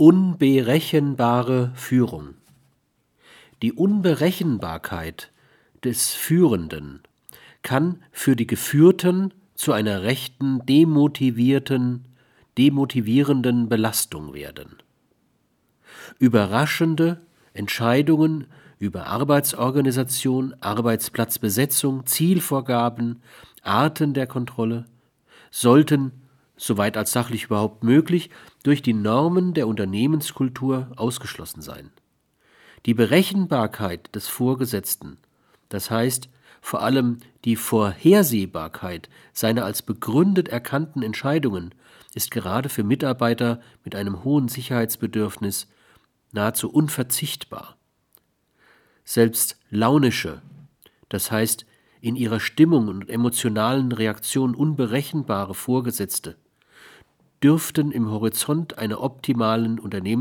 Unberechenbare Führung Die Unberechenbarkeit des Führenden kann für die Geführten zu einer rechten demotivierten demotivierenden Belastung werden. Überraschende Entscheidungen über Arbeitsorganisation, Arbeitsplatzbesetzung, Zielvorgaben, Arten der Kontrolle sollten, soweit als sachlich überhaupt möglich, durch die Normen der Unternehmenskultur ausgeschlossen sein. Die Berechenbarkeit des Vorgesetzten, das heißt vor allem die Vorhersehbarkeit seiner als begründet erkannten Entscheidungen, ist gerade für Mitarbeiter mit einem hohen Sicherheitsbedürfnis nahezu unverzichtbar. Selbst launische, das heißt in ihrer Stimmung und emotionalen Reaktion unberechenbare Vorgesetzte dürften im Horizont einer optimalen Unternehmenskultur